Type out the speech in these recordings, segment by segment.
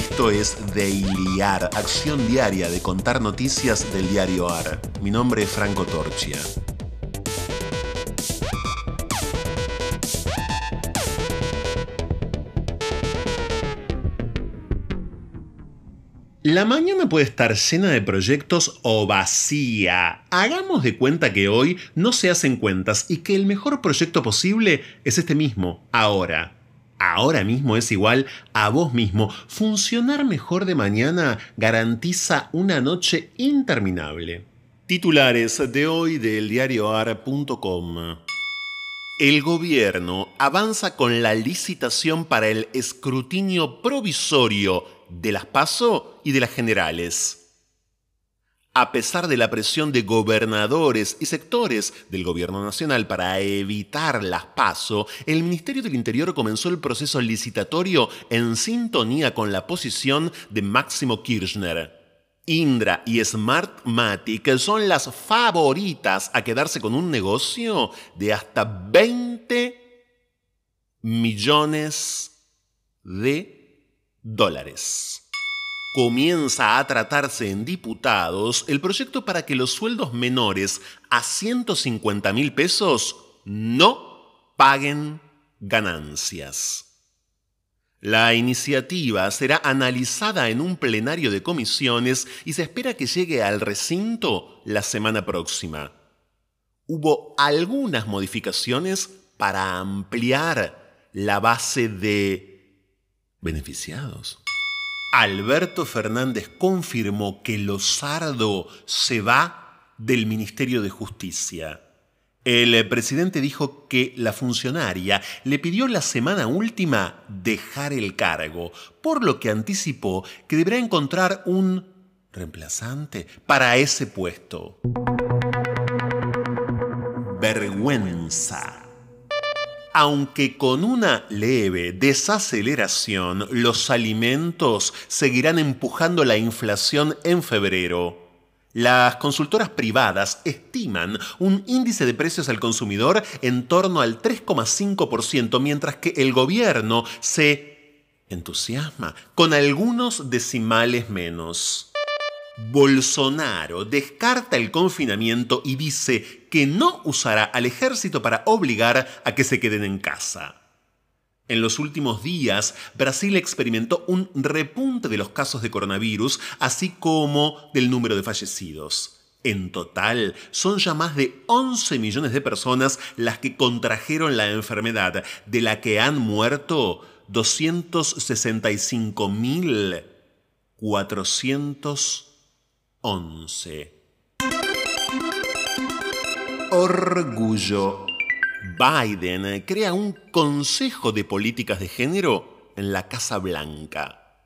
Esto es Dailiar, acción diaria de contar noticias del diario AR. Mi nombre es Franco Torchia. La mañana puede estar llena de proyectos o vacía. Hagamos de cuenta que hoy no se hacen cuentas y que el mejor proyecto posible es este mismo, ahora. Ahora mismo es igual a vos mismo. Funcionar mejor de mañana garantiza una noche interminable. Titulares de hoy del diarioar.com. El gobierno avanza con la licitación para el escrutinio provisorio de las PASO y de las generales. A pesar de la presión de gobernadores y sectores del gobierno nacional para evitar las PASO, el Ministerio del Interior comenzó el proceso licitatorio en sintonía con la posición de Máximo Kirchner. Indra y Smartmatic son las favoritas a quedarse con un negocio de hasta 20 millones de dólares. Comienza a tratarse en diputados el proyecto para que los sueldos menores a 150 mil pesos no paguen ganancias. La iniciativa será analizada en un plenario de comisiones y se espera que llegue al recinto la semana próxima. Hubo algunas modificaciones para ampliar la base de beneficiados. Alberto Fernández confirmó que Lozardo se va del Ministerio de Justicia. El presidente dijo que la funcionaria le pidió la semana última dejar el cargo, por lo que anticipó que deberá encontrar un reemplazante para ese puesto. Vergüenza aunque con una leve desaceleración, los alimentos seguirán empujando la inflación en febrero. Las consultoras privadas estiman un índice de precios al consumidor en torno al 3,5%, mientras que el gobierno se entusiasma con algunos decimales menos. Bolsonaro descarta el confinamiento y dice que no usará al ejército para obligar a que se queden en casa. En los últimos días, Brasil experimentó un repunte de los casos de coronavirus, así como del número de fallecidos. En total, son ya más de 11 millones de personas las que contrajeron la enfermedad, de la que han muerto 265.400 11. Orgullo. Biden crea un Consejo de Políticas de Género en la Casa Blanca.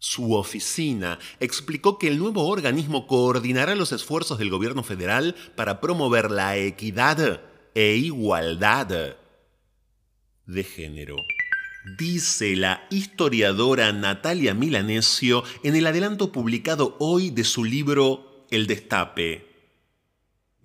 Su oficina explicó que el nuevo organismo coordinará los esfuerzos del gobierno federal para promover la equidad e igualdad de género dice la historiadora Natalia Milanesio en el adelanto publicado hoy de su libro El Destape.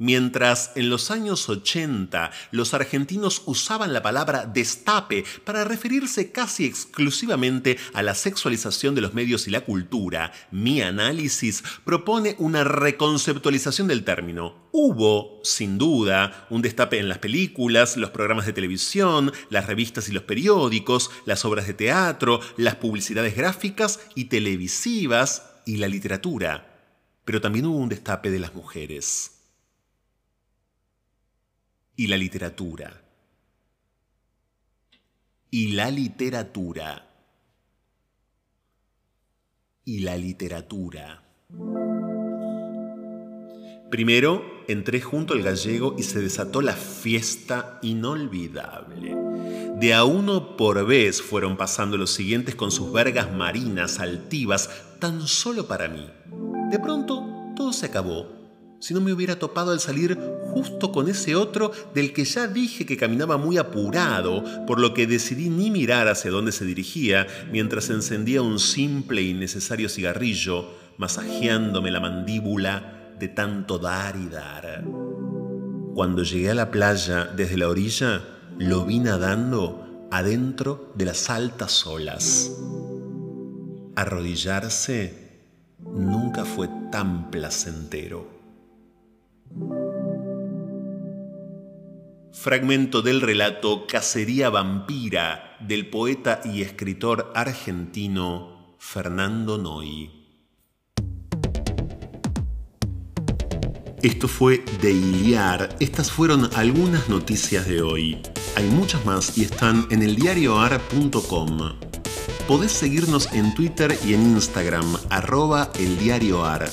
Mientras en los años 80 los argentinos usaban la palabra destape para referirse casi exclusivamente a la sexualización de los medios y la cultura, mi análisis propone una reconceptualización del término. Hubo, sin duda, un destape en las películas, los programas de televisión, las revistas y los periódicos, las obras de teatro, las publicidades gráficas y televisivas y la literatura. Pero también hubo un destape de las mujeres y la literatura. Y la literatura. Y la literatura. Primero entré junto al gallego y se desató la fiesta inolvidable. De a uno por vez fueron pasando los siguientes con sus vergas marinas altivas, tan solo para mí. De pronto todo se acabó si no me hubiera topado al salir justo con ese otro del que ya dije que caminaba muy apurado, por lo que decidí ni mirar hacia dónde se dirigía mientras encendía un simple y necesario cigarrillo, masajeándome la mandíbula de tanto dar y dar. Cuando llegué a la playa desde la orilla, lo vi nadando adentro de las altas olas. arrodillarse nunca fue tan placentero. Fragmento del relato Cacería Vampira del poeta y escritor argentino Fernando Noy. Esto fue de Iliar. Estas fueron algunas noticias de hoy. Hay muchas más y están en eldiarioar.com. Podés seguirnos en Twitter y en Instagram, arroba eldiarioar.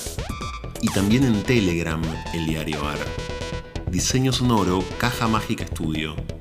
Y también en Telegram, eldiarioar. Diseño sonoro, Caja Mágica Estudio.